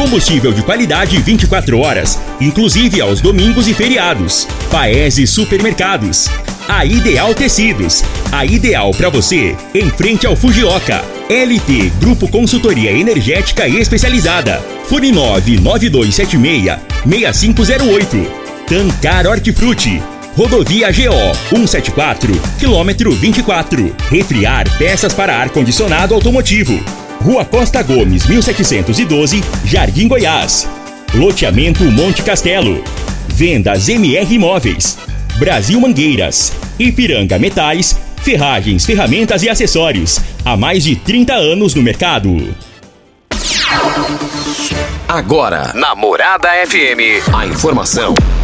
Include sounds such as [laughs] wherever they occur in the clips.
Combustível de qualidade 24 horas, inclusive aos domingos e feriados. Paese Supermercados. A Ideal Tecidos. A ideal para você, em frente ao Fujioka. LT Grupo Consultoria Energética Especializada. Fone 99276 6508. Tancar Hortifruti. Rodovia GO 174, quilômetro 24. Refriar peças para ar-condicionado automotivo. Rua Costa Gomes, 1712, Jardim Goiás. Loteamento Monte Castelo. Vendas MR Imóveis. Brasil Mangueiras. Ipiranga Metais. Ferragens, ferramentas e acessórios. Há mais de 30 anos no mercado. Agora, na Morada FM, a informação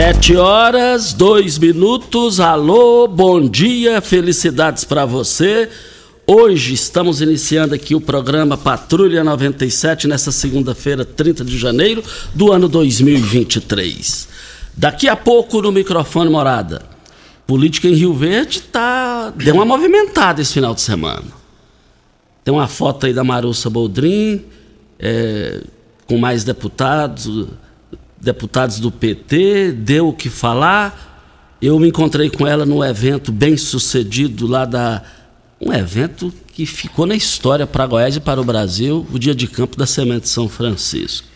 Sete horas, dois minutos. Alô, bom dia, felicidades para você. Hoje estamos iniciando aqui o programa Patrulha 97 nessa segunda-feira, 30 de janeiro do ano 2023. Daqui a pouco no microfone Morada. Política em Rio Verde tá deu uma movimentada esse final de semana. Tem uma foto aí da Marussa Boldrin é, com mais deputados deputados do PT, deu o que falar. Eu me encontrei com ela num evento bem sucedido lá da. Um evento que ficou na história para Goiás e para o Brasil, o dia de campo da Semente São Francisco.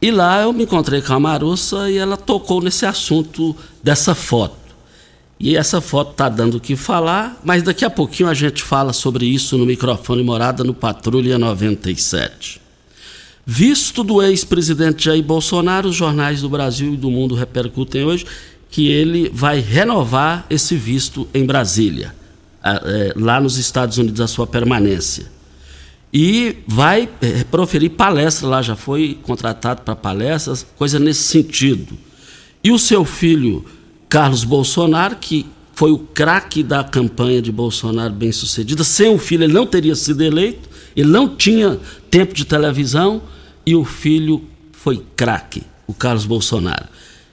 E lá eu me encontrei com a Marussa e ela tocou nesse assunto dessa foto. E essa foto está dando o que falar, mas daqui a pouquinho a gente fala sobre isso no microfone Morada no Patrulha 97. Visto do ex-presidente Jair Bolsonaro, os jornais do Brasil e do mundo repercutem hoje que ele vai renovar esse visto em Brasília, é, lá nos Estados Unidos, a sua permanência. E vai é, proferir palestra lá, já foi contratado para palestras, coisa nesse sentido. E o seu filho, Carlos Bolsonaro, que foi o craque da campanha de Bolsonaro bem sucedida, sem o filho ele não teria sido eleito, ele não tinha tempo de televisão e o filho foi craque, o Carlos Bolsonaro.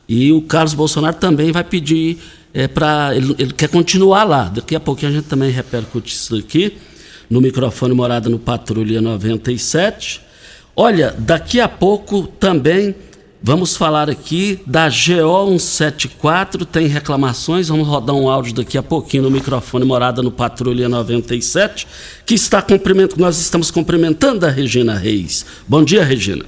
E o Carlos Bolsonaro também vai pedir é, para. Ele, ele, quer continuar lá. Daqui a pouquinho a gente também repercute isso aqui no microfone Morada no Patrulha 97. Olha, daqui a pouco também Vamos falar aqui da GO 174, tem reclamações, vamos rodar um áudio daqui a pouquinho no microfone Morada no Patrulha 97, que está cumprimentando, nós estamos cumprimentando a Regina Reis. Bom dia, Regina.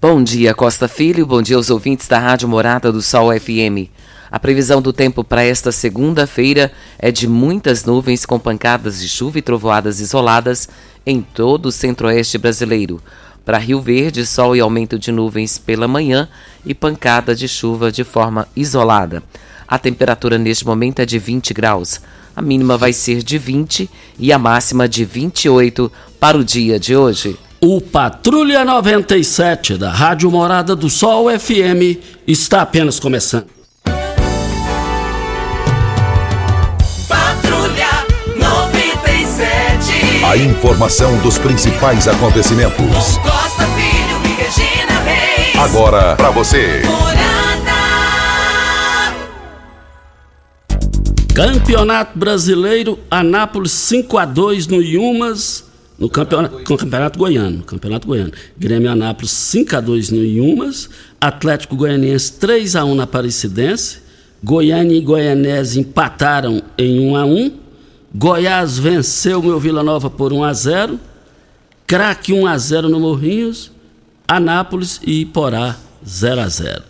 Bom dia, Costa Filho, bom dia aos ouvintes da Rádio Morada do Sol FM. A previsão do tempo para esta segunda-feira é de muitas nuvens com pancadas de chuva e trovoadas isoladas em todo o centro-oeste brasileiro. Para Rio Verde, sol e aumento de nuvens pela manhã e pancada de chuva de forma isolada. A temperatura neste momento é de 20 graus. A mínima vai ser de 20 e a máxima de 28 para o dia de hoje. O Patrulha 97 da Rádio Morada do Sol FM está apenas começando. A informação dos principais acontecimentos. Costa Filho e Regina Reis. Agora para você. Campeonato Brasileiro, Anápolis 5 a 2 no Yumas, no campeonato, no campeonato Goiano, Campeonato Goiano. Grêmio Anápolis 5 a 2 no Yumas, Atlético Goianiense 3 a 1 na Aparecidense, Goiânia e Goianese empataram em 1 a 1. Goiás venceu o meu Vila Nova por 1 a 0. Craque 1 a 0 no Morrinhos. Anápolis e Iporá 0 a 0.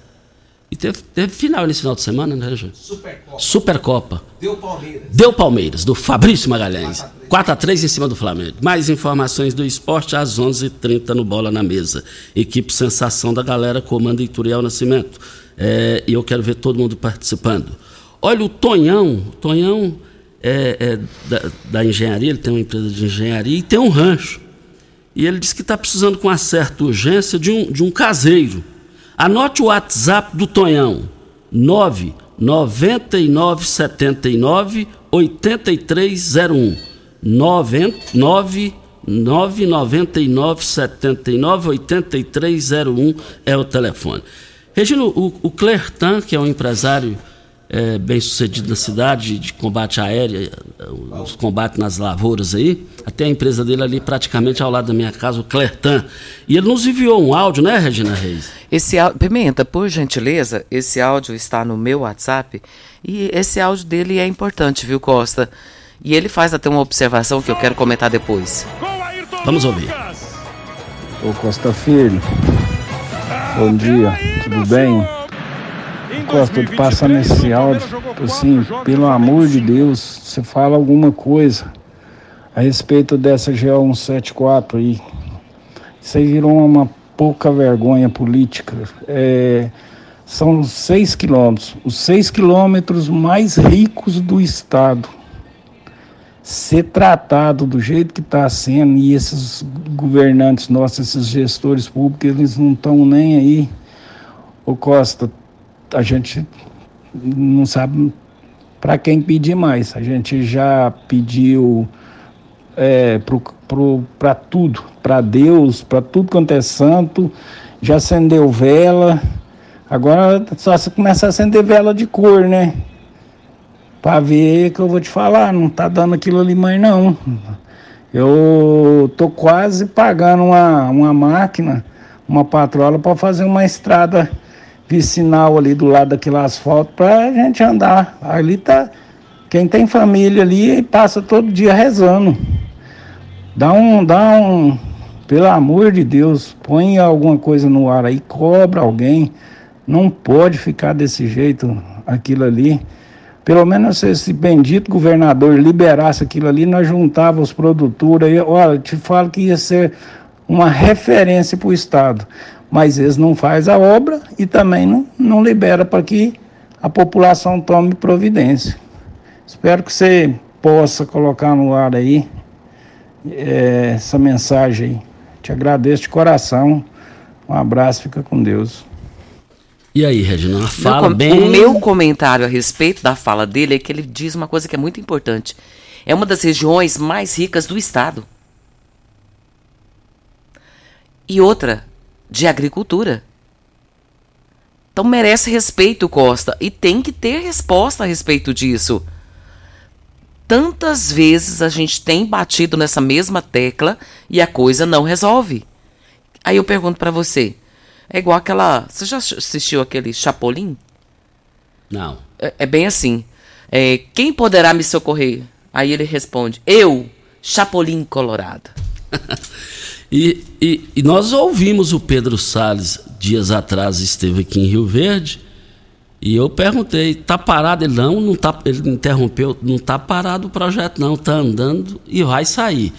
E teve, teve final nesse final de semana, né, Júnior? Supercopa. Supercopa. Deu Palmeiras. Deu Palmeiras, do Fabrício Magalhães. 4 a 3 em cima do Flamengo. Mais informações do esporte às 11 h 30 no Bola na Mesa. Equipe Sensação da Galera, comanda Ituriel Nascimento. É, e eu quero ver todo mundo participando. Olha, o Tonhão, o Tonhão é, é da, da engenharia, ele tem uma empresa de engenharia e tem um rancho. E ele disse que está precisando com uma certa urgência de um, de um caseiro. Anote o WhatsApp do Tonhão: 99979 8301. 999 79 8301 é o telefone. Regino, o, o Clertan, que é um empresário é, bem sucedido na cidade de combate aéreo, os combates nas lavouras aí. Até a empresa dele ali praticamente ao lado da minha casa, o Clertan. E ele nos enviou um áudio, né, Regina Reis? Esse Pimenta, por gentileza, esse áudio está no meu WhatsApp e esse áudio dele é importante, viu, Costa? E ele faz até uma observação que eu quero comentar depois. Vamos ouvir. Ô Costa Filho, bom dia, tudo bem? Costa, passando esse áudio, assim, pelo amor de Deus, você fala alguma coisa a respeito dessa GO 174 aí. Isso aí virou uma pouca vergonha política. É, são seis quilômetros, os seis quilômetros mais ricos do estado. Ser tratado do jeito que está sendo, e esses governantes nossos, esses gestores públicos, eles não estão nem aí. Ô Costa, a gente não sabe para quem pedir mais. A gente já pediu é, para tudo, para Deus, para tudo quanto é santo, já acendeu vela. Agora só se começa a acender vela de cor, né? Para ver que eu vou te falar, não tá dando aquilo ali mais não. Eu tô quase pagando uma, uma máquina, uma patrola para fazer uma estrada vicinal ali do lado daquele asfalto para a gente andar. Ali tá. Quem tem família ali passa todo dia rezando. Dá um. Dá um. Pelo amor de Deus, põe alguma coisa no ar aí, cobra alguém. Não pode ficar desse jeito aquilo ali. Pelo menos se esse bendito governador liberasse aquilo ali, nós juntava os produtores. Olha, te falo que ia ser uma referência para o Estado mas eles não fazem a obra e também não, não libera para que a população tome providência. Espero que você possa colocar no ar aí é, essa mensagem aí. Te agradeço de coração. Um abraço, fica com Deus. E aí, Regina, fala meu, bem. O meu comentário a respeito da fala dele é que ele diz uma coisa que é muito importante. É uma das regiões mais ricas do estado. E outra, de agricultura. Então merece respeito, Costa, e tem que ter resposta a respeito disso. Tantas vezes a gente tem batido nessa mesma tecla e a coisa não resolve. Aí eu pergunto para você, é igual aquela, você já assistiu aquele Chapolin? Não. É, é bem assim. É, quem poderá me socorrer? Aí ele responde, eu, Chapolin Colorado. [laughs] E, e, e, nós ouvimos o Pedro Salles dias atrás, esteve aqui em Rio Verde, e eu perguntei, tá parado? Ele não, não tá, ele interrompeu, não tá parado o projeto não, tá andando e vai sair.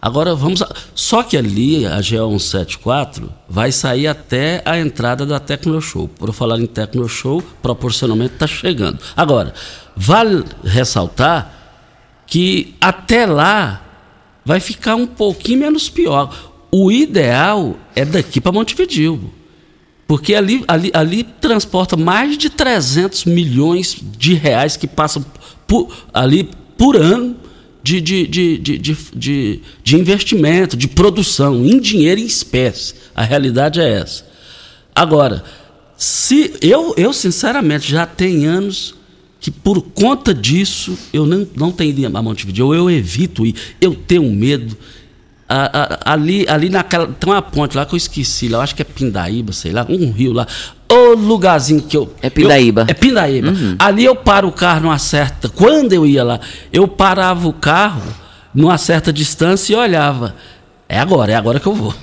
Agora vamos, a, só que ali a GO 174 vai sair até a entrada da Tecnoshow. Por falar em Tecnoshow, proporcionalmente está chegando. Agora, vale ressaltar que até lá vai ficar um pouquinho menos pior. O ideal é daqui para Montevideo. Porque ali, ali, ali transporta mais de 300 milhões de reais que passam por, ali por ano de, de, de, de, de, de, investimento, de produção, em dinheiro em espécie. A realidade é essa. Agora, se eu, eu sinceramente já tenho anos que por conta disso eu não, não tenho ido a Montevideo, eu evito ir, eu tenho medo ali, ali naquela. Tem uma ponte lá que eu esqueci, lá, eu acho que é Pindaíba, sei lá, um rio lá. O lugarzinho que eu. É Pindaíba. Eu, é Pindaíba. Uhum. Ali eu paro o carro numa certa. Quando eu ia lá, eu parava o carro numa certa distância e olhava. É agora, é agora que eu vou.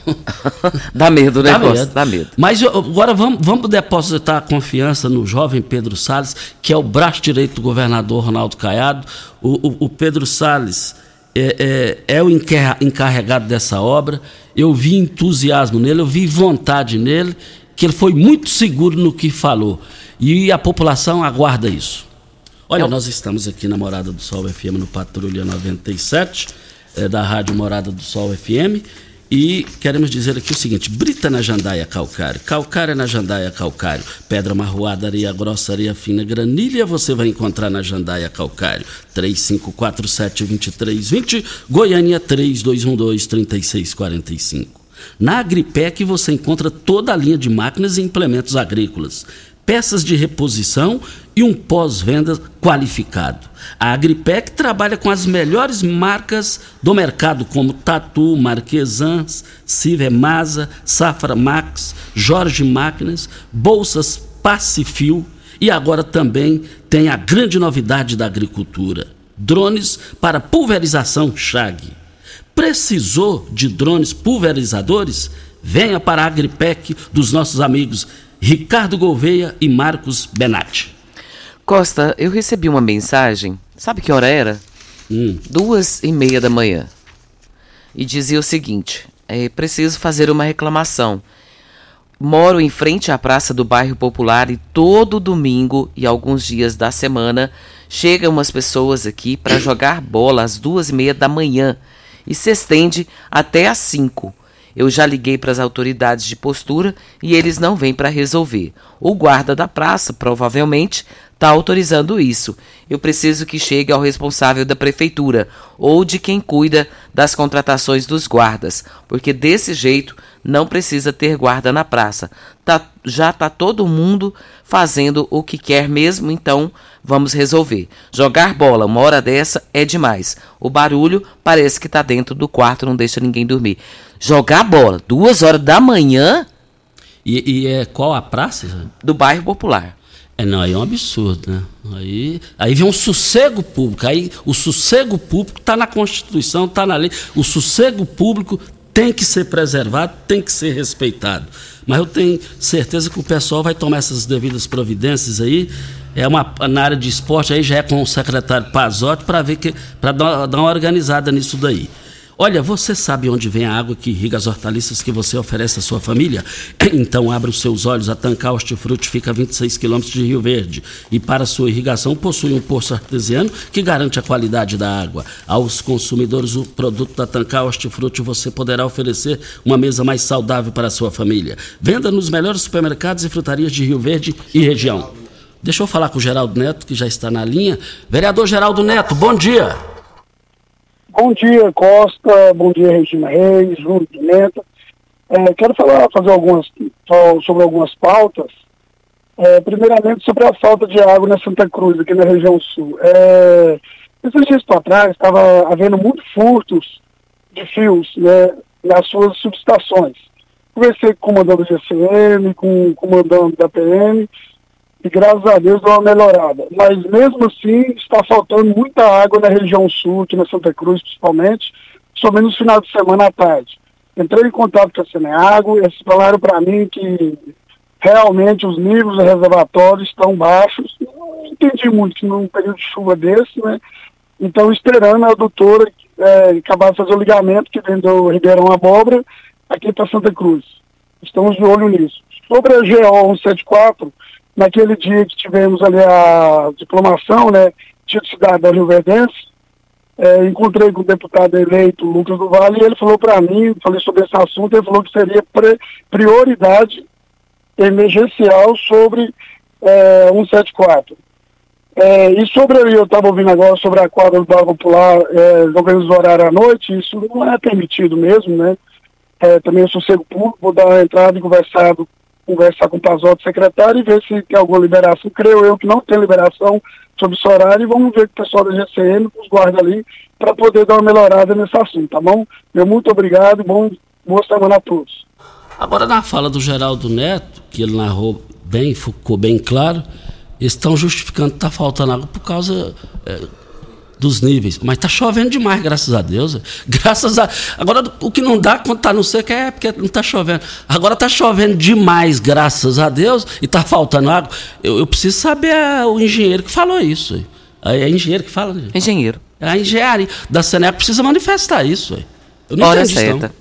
[laughs] Dá medo, né, Dá Costa? Medo. Dá medo. Mas eu, agora vamos, vamos depositar a confiança no jovem Pedro Salles, que é o braço direito do governador Ronaldo Caiado. O, o, o Pedro Salles é, é, é, o encarregado dessa obra. Eu vi entusiasmo nele, eu vi vontade nele, que ele foi muito seguro no que falou. E a população aguarda isso. Olha, eu... nós estamos aqui na Morada do Sol FM no Patrulha 97 é, da Rádio Morada do Sol FM. E queremos dizer aqui o seguinte: brita na jandaia calcário, calcário na jandaia calcário, pedra marroada, areia grossa, areia fina, granilha, você vai encontrar na jandaia calcário. 3547-2320, Goiânia 3212-3645. Na Agripec você encontra toda a linha de máquinas e implementos agrícolas peças de reposição e um pós-venda qualificado. A Agripec trabalha com as melhores marcas do mercado, como Tatu, Marquesans, Civemasa, Safra Max, Jorge Máquinas, Bolsas Pacifil e agora também tem a grande novidade da agricultura: drones para pulverização Chag. Precisou de drones pulverizadores? Venha para a Agripec dos nossos amigos Ricardo Gouveia e Marcos Benatti. Costa, eu recebi uma mensagem, sabe que hora era? Hum. Duas e meia da manhã. E dizia o seguinte: é, preciso fazer uma reclamação. Moro em frente à praça do bairro Popular e todo domingo e alguns dias da semana chegam umas pessoas aqui para jogar bola às duas e meia da manhã e se estende até às cinco. Eu já liguei para as autoridades de postura e eles não vêm para resolver. O guarda da praça, provavelmente, está autorizando isso. Eu preciso que chegue ao responsável da prefeitura ou de quem cuida das contratações dos guardas, porque desse jeito não precisa ter guarda na praça. Tá, já está todo mundo fazendo o que quer mesmo, então vamos resolver. Jogar bola uma hora dessa é demais. O barulho parece que está dentro do quarto, não deixa ninguém dormir jogar bola, duas horas da manhã. E, e é qual a praça? Do bairro Popular. É, não, aí é um absurdo, né? Aí, aí vem um sossego público. Aí o sossego público está na Constituição, está na lei. O sossego público tem que ser preservado, tem que ser respeitado. Mas eu tenho certeza que o pessoal vai tomar essas devidas providências aí. É uma, na área de esporte aí já é com o secretário Pazotti para ver que para dar, dar uma organizada nisso daí. Olha, você sabe onde vem a água que irriga as hortaliças que você oferece à sua família? [clears throat] Então abra os seus olhos. A Tancar Hortifruti fica a 26 quilômetros de Rio Verde e para sua irrigação possui um poço artesiano que garante a qualidade da água. Aos consumidores, o produto da Tancar Hortifruti você poderá oferecer uma mesa mais saudável para a sua família. Venda nos melhores supermercados e frutarias de Rio Verde e região. Deixa eu falar com o Geraldo Neto, que já está na linha. Vereador Geraldo Neto, bom dia. Bom dia, Costa. Bom dia, Regina Reis, Júlio Pimenta. É, quero falar, fazer algumas, sobre algumas pautas. É, primeiramente, sobre a falta de água na Santa Cruz, aqui na região sul. É, esses dias para trás, estava havendo muitos furtos de fios né, nas suas subestações. Conversei com o comandante do GCM, com o comandante da PM, e graças a Deus deu uma melhorada. Mas mesmo assim está faltando muita água na região sul, aqui na Santa Cruz principalmente, somente no final de semana à tarde. Entrei em contato com a Seneago, eles falaram para mim que realmente os níveis do reservatório estão baixos. Não entendi muito num período de chuva desse, né? Então esperando a doutora é, acabar de fazer o ligamento que vem do Ribeirão Abóbora aqui para Santa Cruz. Estamos de olho nisso. Sobre a GO 174, naquele dia que tivemos ali a diplomação, né, título cidadão Rio Verdense, é, encontrei com o deputado eleito Lucas do Vale e ele falou para mim, falei sobre esse assunto, ele falou que seria prioridade emergencial sobre é, 174. É, e sobre, eu estava ouvindo agora sobre a quadra do Bar Popular, é, organizar horário à noite, isso não é permitido mesmo, né? É, também o sossego público, vou dar uma entrada e conversado conversar com o Pazotti, secretário, e ver se tem alguma liberação. Creio eu que não tem liberação sobre esse horário e vamos ver com o pessoal da GCM, com os guardas ali, para poder dar uma melhorada nesse assunto, tá bom? Meu muito obrigado bom, boa semana a todos. Agora, na fala do Geraldo Neto, que ele narrou bem, ficou bem claro, eles estão justificando que está faltando água por causa. É, dos níveis. Mas tá chovendo demais, graças a Deus. [laughs] Graças a. Agora, o que não dá quando tá no seco é porque não tá chovendo. Agora tá chovendo demais, graças a Deus, e tá faltando água. Eu, eu preciso saber a, o engenheiro que falou isso. É, é engenheiro que fala, né? Engenheiro. É a engenharia da Seneca precisa manifestar isso. Eu não Hora entendi isso, não. certa.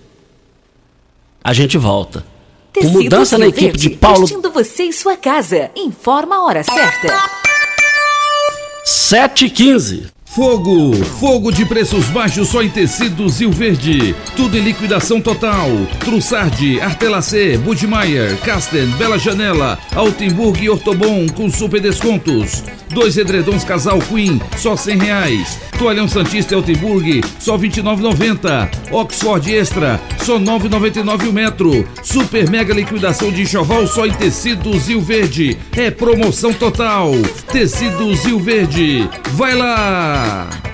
A gente volta. Com mudança na equipe de Verde, Paulo. Vestindo você em sua casa. Informa a hora certa. 7 e 15 Fogo! Fogo de preços baixos só em tecidos Rio Verde. Tudo em liquidação total. Trussardi, Artelacê, Budmeier, Casten, Bela Janela, Altenburg e Ortobon com super descontos. Dois edredons casal Queen, só cem reais. Toalhão Santista e Altenburg, só R$ 29,90. Oxford Extra, só R$ 9,99 o metro. Super mega liquidação de enxoval só em tecidos Rio Verde. É promoção total. Tecidos Rio Verde. Vai lá!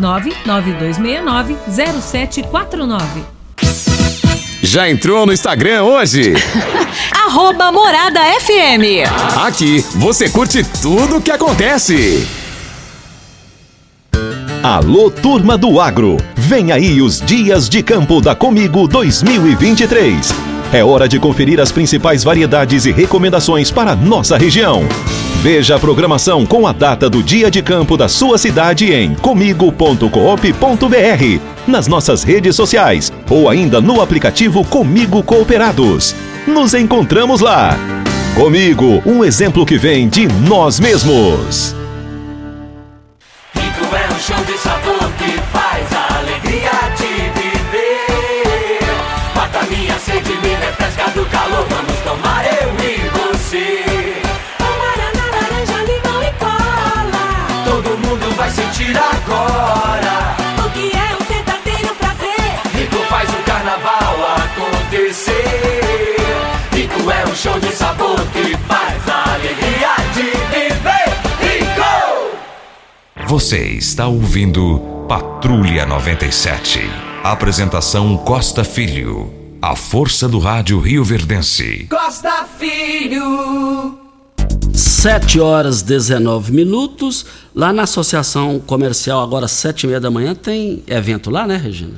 992690749. Já entrou no Instagram hoje? [laughs] Arroba Morada FM. Aqui você curte tudo o que acontece. Alô, turma do agro! Vem aí os Dias de Campo da Comigo 2023. É hora de conferir as principais variedades e recomendações para a nossa região. Veja a programação com a data do dia de campo da sua cidade em comigo.coop.br, nas nossas redes sociais ou ainda no aplicativo Comigo Cooperados. Nos encontramos lá. Comigo, um exemplo que vem de nós mesmos. Sentir agora. O que é um verdadeiro prazer? Rico faz o carnaval acontecer. Rico é um show de sabor que faz a alegria de viver. Rico! Você está ouvindo Patrulha 97. Apresentação Costa Filho. A força do rádio Rio Verdense. Costa Filho. 7 horas 19 minutos. Lá na Associação Comercial, agora às 7 e meia da manhã, tem evento lá, né, Regina?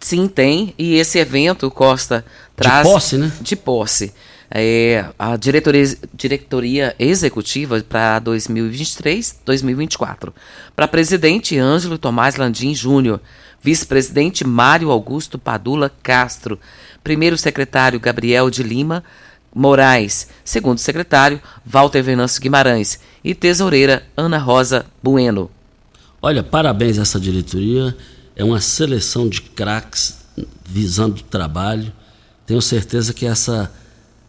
Sim, tem. E esse evento, Costa, traz. posse, né? De posse. É, a diretoria, diretoria executiva para 2023-2024. Para presidente Ângelo Tomás Landim Júnior, vice-presidente Mário Augusto Padula Castro, primeiro secretário Gabriel de Lima Moraes, segundo secretário Walter Venâncio Guimarães e tesoureira Ana Rosa Bueno. Olha, parabéns a essa diretoria. É uma seleção de craques visando o trabalho. Tenho certeza que essa,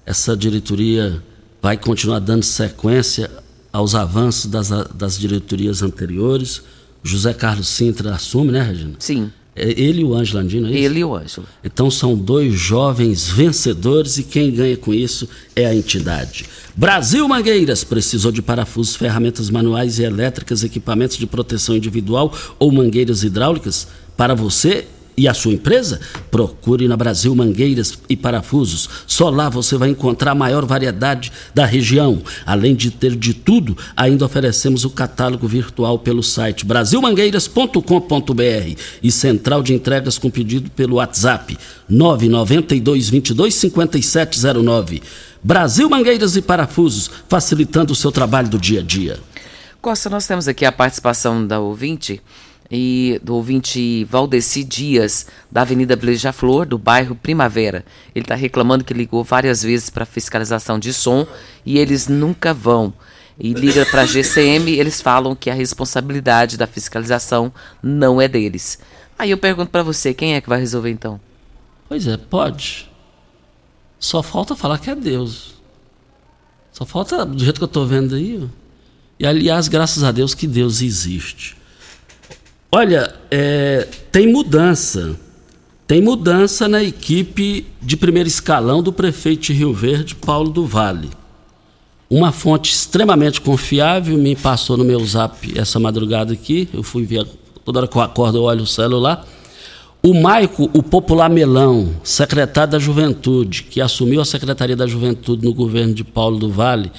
essa diretoria vai continuar dando sequência aos avanços das, das diretorias anteriores. José Carlos Sintra assume, né, Regina? Sim. É ele e o Ângelo Andino, é isso? Ele e o Ângelo. Então são dois jovens vencedores e quem ganha com isso é a entidade. Brasil Mangueiras precisou de parafusos, ferramentas manuais e elétricas, equipamentos de proteção individual ou mangueiras hidráulicas para você e a sua empresa? Procure na Brasil Mangueiras e Parafusos. Só lá você vai encontrar a maior variedade da região. Além de ter de tudo, ainda oferecemos o catálogo virtual pelo site brasilmangueiras.com.br e central de entregas com pedido pelo WhatsApp 992 22 5709. Brasil Mangueiras e Parafusos, facilitando o seu trabalho do dia a dia. Costa, nós temos aqui a participação da ouvinte e do ouvinte Valdeci Dias, da Avenida Beija-Flor, do bairro Primavera. Ele está reclamando que ligou várias vezes para fiscalização de som e eles nunca vão. E liga para a GCM, eles falam que a responsabilidade da fiscalização não é deles. Aí eu pergunto para você, quem é que vai resolver então? Pois é, pode. Só falta falar que é Deus. Só falta, do jeito que eu estou vendo aí. E aliás, graças a Deus que Deus existe. Olha, é, tem mudança. Tem mudança na equipe de primeiro escalão do prefeito de Rio Verde, Paulo do Vale. Uma fonte extremamente confiável me passou no meu zap essa madrugada aqui. Eu fui ver, toda hora que eu acordo eu olho o celular. O Maico, o popular Melão, secretário da Juventude, que assumiu a Secretaria da Juventude no governo de Paulo do Vale,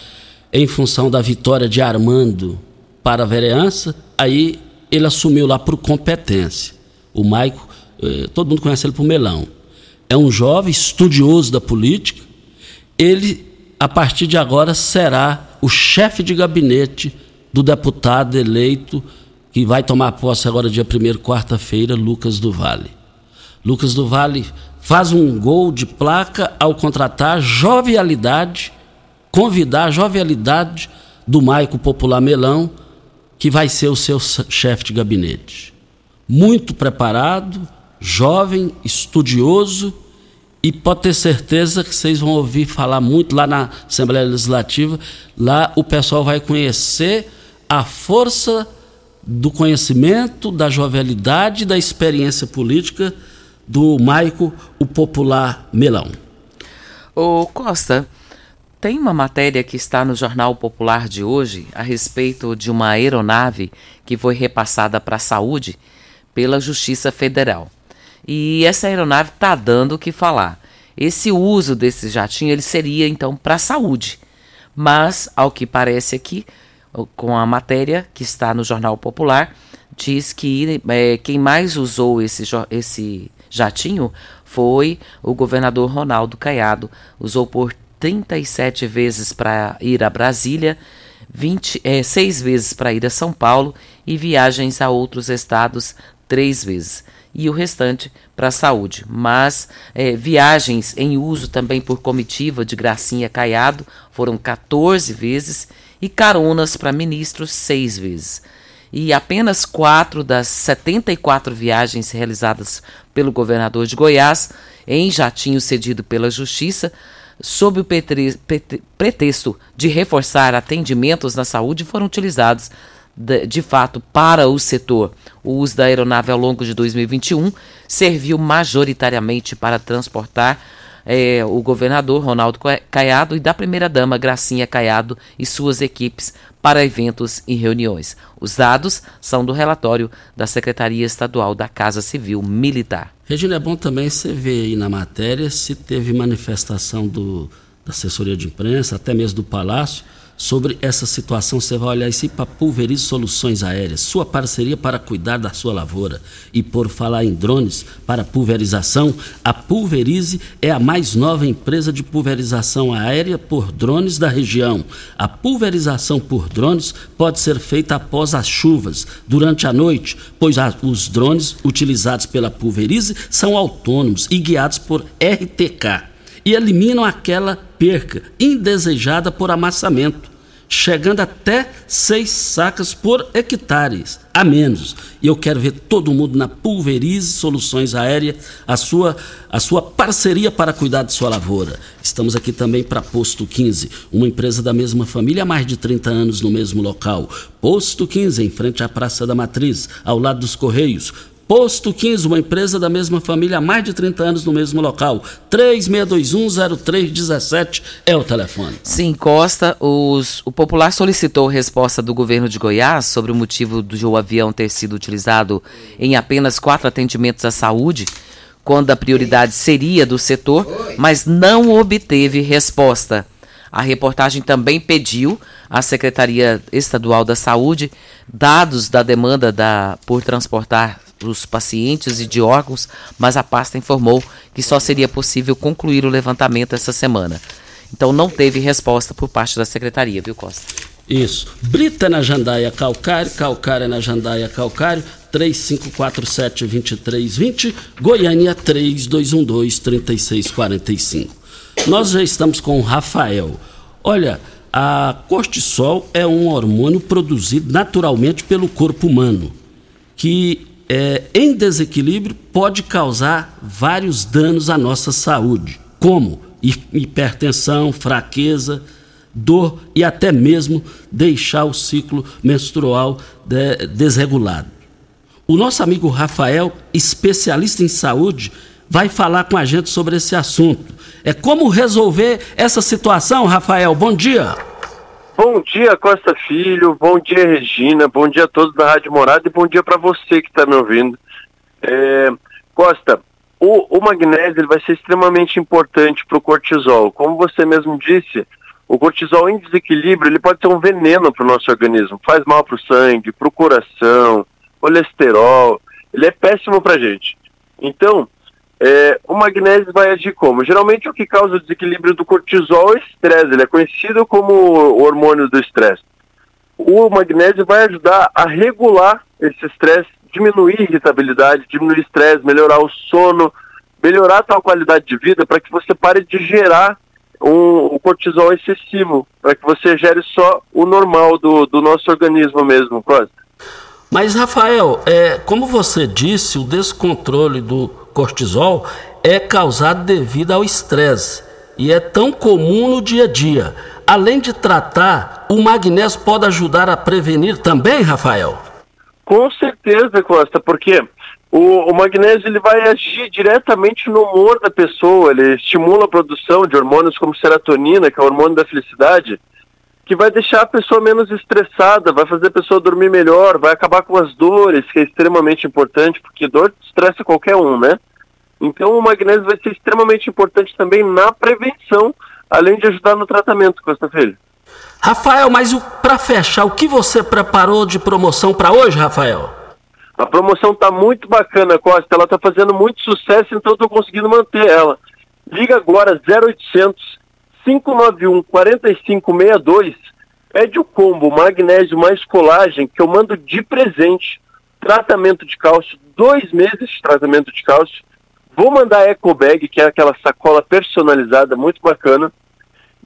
em função da vitória de Armando para a vereança, aí ele assumiu lá por competência. O Maico, eh, todo mundo conhece ele por Melão. É um jovem estudioso da política. Ele, a partir de agora, será o chefe de gabinete do deputado eleito que vai tomar posse agora dia 1 quarta-feira, Lucas do Vale. Lucas do Vale faz um gol de placa ao contratar jovialidade, convidar a jovialidade do Maico Popular Melão que vai ser o seu chefe de gabinete. Muito preparado, jovem, estudioso e pode ter certeza que vocês vão ouvir falar muito lá na Assembleia Legislativa. Lá o pessoal vai conhecer a força do conhecimento, da jovialidade, da experiência política do Maico, o popular Melão. Ô Costa, tem uma matéria que está no Jornal Popular de hoje a respeito de uma aeronave que foi repassada para a saúde pela Justiça Federal. E essa aeronave está dando o que falar. Esse uso desse jatinho ele seria então para a saúde. Mas, ao que parece aqui, com a matéria que está no Jornal Popular, diz que é, quem mais usou esse, esse jatinho foi o governador Ronaldo Caiado. Usou por 37 vezes para ir a Brasília, 20, é, 6 vezes para ir a São Paulo e viagens a outros estados três vezes. E o restante para a saúde. Mas é, viagens em uso também por comitiva de Gracinha Caiado foram 14 vezes e caronas para ministros seis vezes. E apenas quatro das 74 viagens realizadas pelo governador de Goiás, em jatinho cedido pela Justiça, sob o pretexto de reforçar atendimentos na saúde, foram utilizados de, de, fato para o setor. O uso da aeronave ao longo de 2021 serviu majoritariamente para transportar é, o governador Ronaldo Caiado e da primeira-dama Gracinha Caiado e suas equipes para eventos e reuniões. Os dados são do relatório da Secretaria Estadual da Casa Civil Militar. Regina, é bom também você ver aí na matéria se teve manifestação do, da assessoria de imprensa, até mesmo do Palácio, sobre essa situação. Você vai olhar isso para Pulverize Soluções Aéreas, sua parceria para cuidar da sua lavoura. E por falar em drones para pulverização, a Pulverize é a mais nova empresa de pulverização aérea por drones da região. A pulverização por drones pode ser feita após as chuvas, durante a noite, pois os drones utilizados pela Pulverize são autônomos e guiados por RTK e eliminam aquela perca indesejada por amassamento, chegando até seis sacas por hectare a menos. E eu quero ver todo mundo na Pulverize Soluções Aéreas, a sua, a sua parceria para cuidar de sua lavoura. Estamos aqui também para Posto 15, uma empresa da mesma família há mais de 30 anos no mesmo local. Posto 15, em frente à Praça da Matriz, ao lado dos Correios Posto 15, uma empresa da mesma família há mais de 30 anos no mesmo local. 36210317 é o telefone. Sim, Costa, os, o popular solicitou resposta do governo de Goiás sobre o motivo do avião ter sido utilizado em apenas quatro atendimentos à saúde, quando a prioridade seria do setor, mas não obteve resposta. A reportagem também pediu à Secretaria Estadual da Saúde dados da demanda da, por transportar os pacientes e de órgãos, mas a pasta informou que só seria possível concluir o levantamento essa semana. Então não teve resposta por parte da secretaria, viu, Costa? Isso. Brita na Jandaia Calcário, Calcária na Jandaia Calcário, 3547-2320, Goiânia 3212-3645. Nós já estamos com o Rafael. Olha, a cortisol é um hormônio produzido naturalmente pelo corpo humano, que é, em desequilíbrio pode causar vários danos à nossa saúde, como hipertensão, fraqueza, dor e até mesmo deixar o ciclo menstrual de, desregulado. O nosso amigo Rafael, especialista em saúde, vai falar com a gente sobre esse assunto. É como resolver essa situação, Rafael. Bom dia. Bom dia, Costa Filho. Bom dia, Regina. Bom dia a todos da Rádio Morada e bom dia para você que está me ouvindo. É, Costa, o, o magnésio ele vai ser extremamente importante para o cortisol. Como você mesmo disse, o cortisol em desequilíbrio ele pode ser um veneno para o nosso organismo. Faz mal para o sangue, para o coração, colesterol. Ele é péssimo para gente. Então, é, o magnésio vai agir como? Geralmente o que causa o desequilíbrio do cortisol é o estresse, ele é conhecido como o hormônio do estresse. O magnésio vai ajudar a regular esse estresse, diminuir a irritabilidade, diminuir o estresse, melhorar o sono, melhorar a tua qualidade de vida para que você pare de gerar um, um cortisol excessivo, para que você gere só o normal do, do nosso organismo mesmo, Costa. Mas, Rafael, é, como você disse, o descontrole do cortisol é causado devido ao estresse e é tão comum no dia a dia. Além de tratar, o magnésio pode ajudar a prevenir também, Rafael? Com certeza, Costa, porque o, o, magnésio ele vai agir diretamente no humor da pessoa, ele estimula a produção de hormônios como serotonina, que é o hormônio da felicidade, que vai deixar a pessoa menos estressada, vai fazer a pessoa dormir melhor, vai acabar com as dores, que é extremamente importante, porque dor estressa qualquer um, né? Então o magnésio vai ser extremamente importante também na prevenção, além de ajudar no tratamento, Costa Filho. Rafael, mas para fechar, o que você preparou de promoção para hoje, Rafael? A promoção está muito bacana, Costa. Ela está fazendo muito sucesso, então estou conseguindo manter ela. Liga agora 0800 591 4562. Pede o combo magnésio mais colagem que eu mando de presente. Tratamento de cálcio, dois meses de tratamento de cálcio. Vou mandar a Eco Bag, que é aquela sacola personalizada, muito bacana.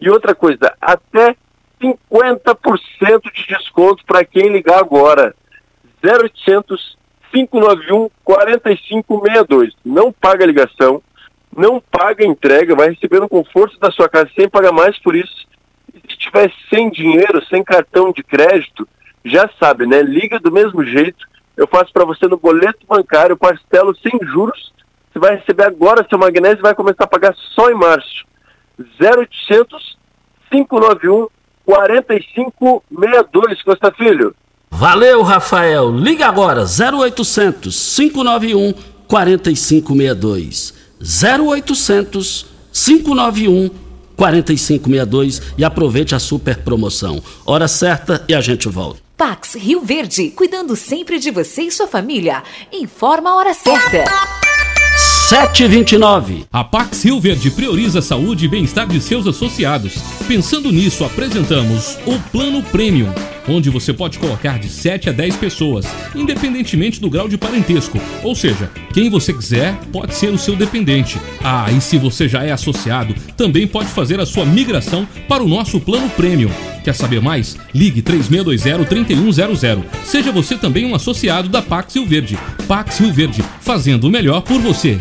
E outra coisa, até 50% de desconto para quem ligar agora. 0800 591 4562. Não paga ligação, não paga entrega, vai receber no conforto da sua casa sem pagar mais por isso. Se tiver sem dinheiro, sem cartão de crédito, já sabe, né? Liga do mesmo jeito. Eu faço para você no boleto bancário, parcelo sem juros. Você vai receber agora seu magnésio e vai começar a pagar só em março. 0800 591 4562, Costa Filho. Valeu, Rafael. Liga agora, 0800 591 4562. 0800 591 4562 e aproveite a super promoção. Hora certa e a gente volta. Pax Rio Verde, cuidando sempre de você e sua família. Informa a hora certa. 729. A Pax Rio Verde prioriza a saúde e bem-estar de seus associados. Pensando nisso, apresentamos o Plano Premium, onde você pode colocar de 7 a 10 pessoas, independentemente do grau de parentesco. Ou seja, quem você quiser pode ser o seu dependente. Ah, e se você já é associado, também pode fazer a sua migração para o nosso Plano Premium. Quer saber mais? Ligue 3620-3100. Seja você também um associado da Pax Rio Verde. Pax Rio Verde, fazendo o melhor por você.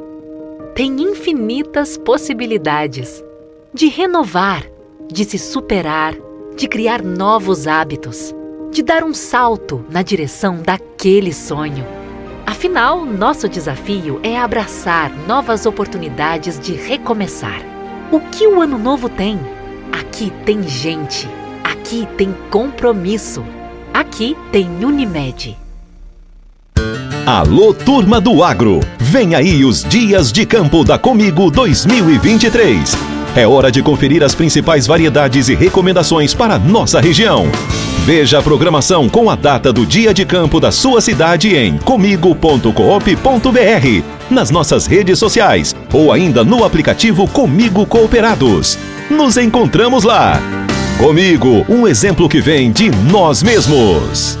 Tem infinitas possibilidades de renovar, de se superar, de criar novos hábitos, de dar um salto na direção daquele sonho. Afinal, nosso desafio é abraçar novas oportunidades de recomeçar. O que o ano novo tem? Aqui tem gente. Aqui tem compromisso. Aqui tem Unimed. Alô, turma do agro! Vem aí os Dias de Campo da Comigo 2023. É hora de conferir as principais variedades e recomendações para nossa região. Veja a programação com a data do dia de campo da sua cidade em comigo.coop.br, nas nossas redes sociais ou ainda no aplicativo Comigo Cooperados. Nos encontramos lá. Comigo, um exemplo que vem de nós mesmos.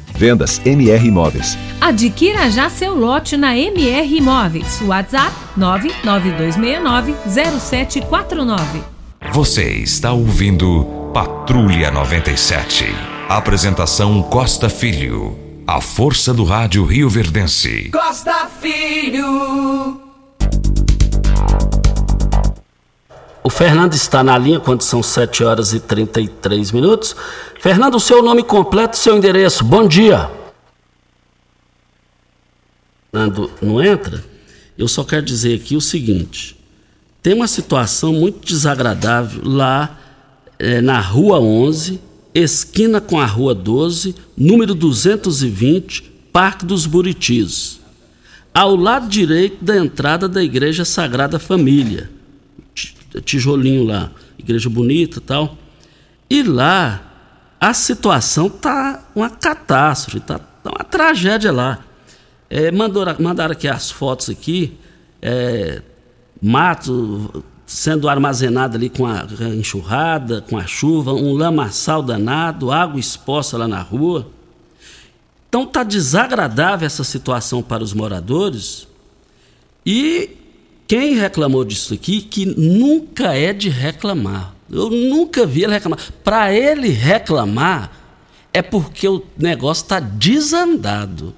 Vendas MR Imóveis. Adquira já seu lote na MR Imóveis. WhatsApp 992690749. Você está ouvindo Patrulha 97. Apresentação Costa Filho. A força do rádio Rio Verdense. Costa Filho. O Fernando está na linha quando são 7 horas e 33 minutos. Fernando, seu nome completo, seu endereço. Bom dia. Fernando não entra? Eu só quero dizer aqui o seguinte: tem uma situação muito desagradável lá é, na Rua 11, esquina com a Rua 12, número 220, Parque dos Buritis. Ao lado direito da entrada da Igreja Sagrada Família tijolinho lá, igreja bonita tal. E lá a situação tá uma catástrofe, tá, tá uma tragédia lá. É, mandaram, mandaram aqui as fotos aqui, é, mato sendo armazenado ali com a enxurrada, com a chuva, um lamaçal danado, água exposta lá na rua. Então tá desagradável essa situação para os moradores e quem reclamou disso aqui, que nunca é de reclamar. Eu nunca vi ele reclamar. Para ele reclamar, é porque o negócio está desandado.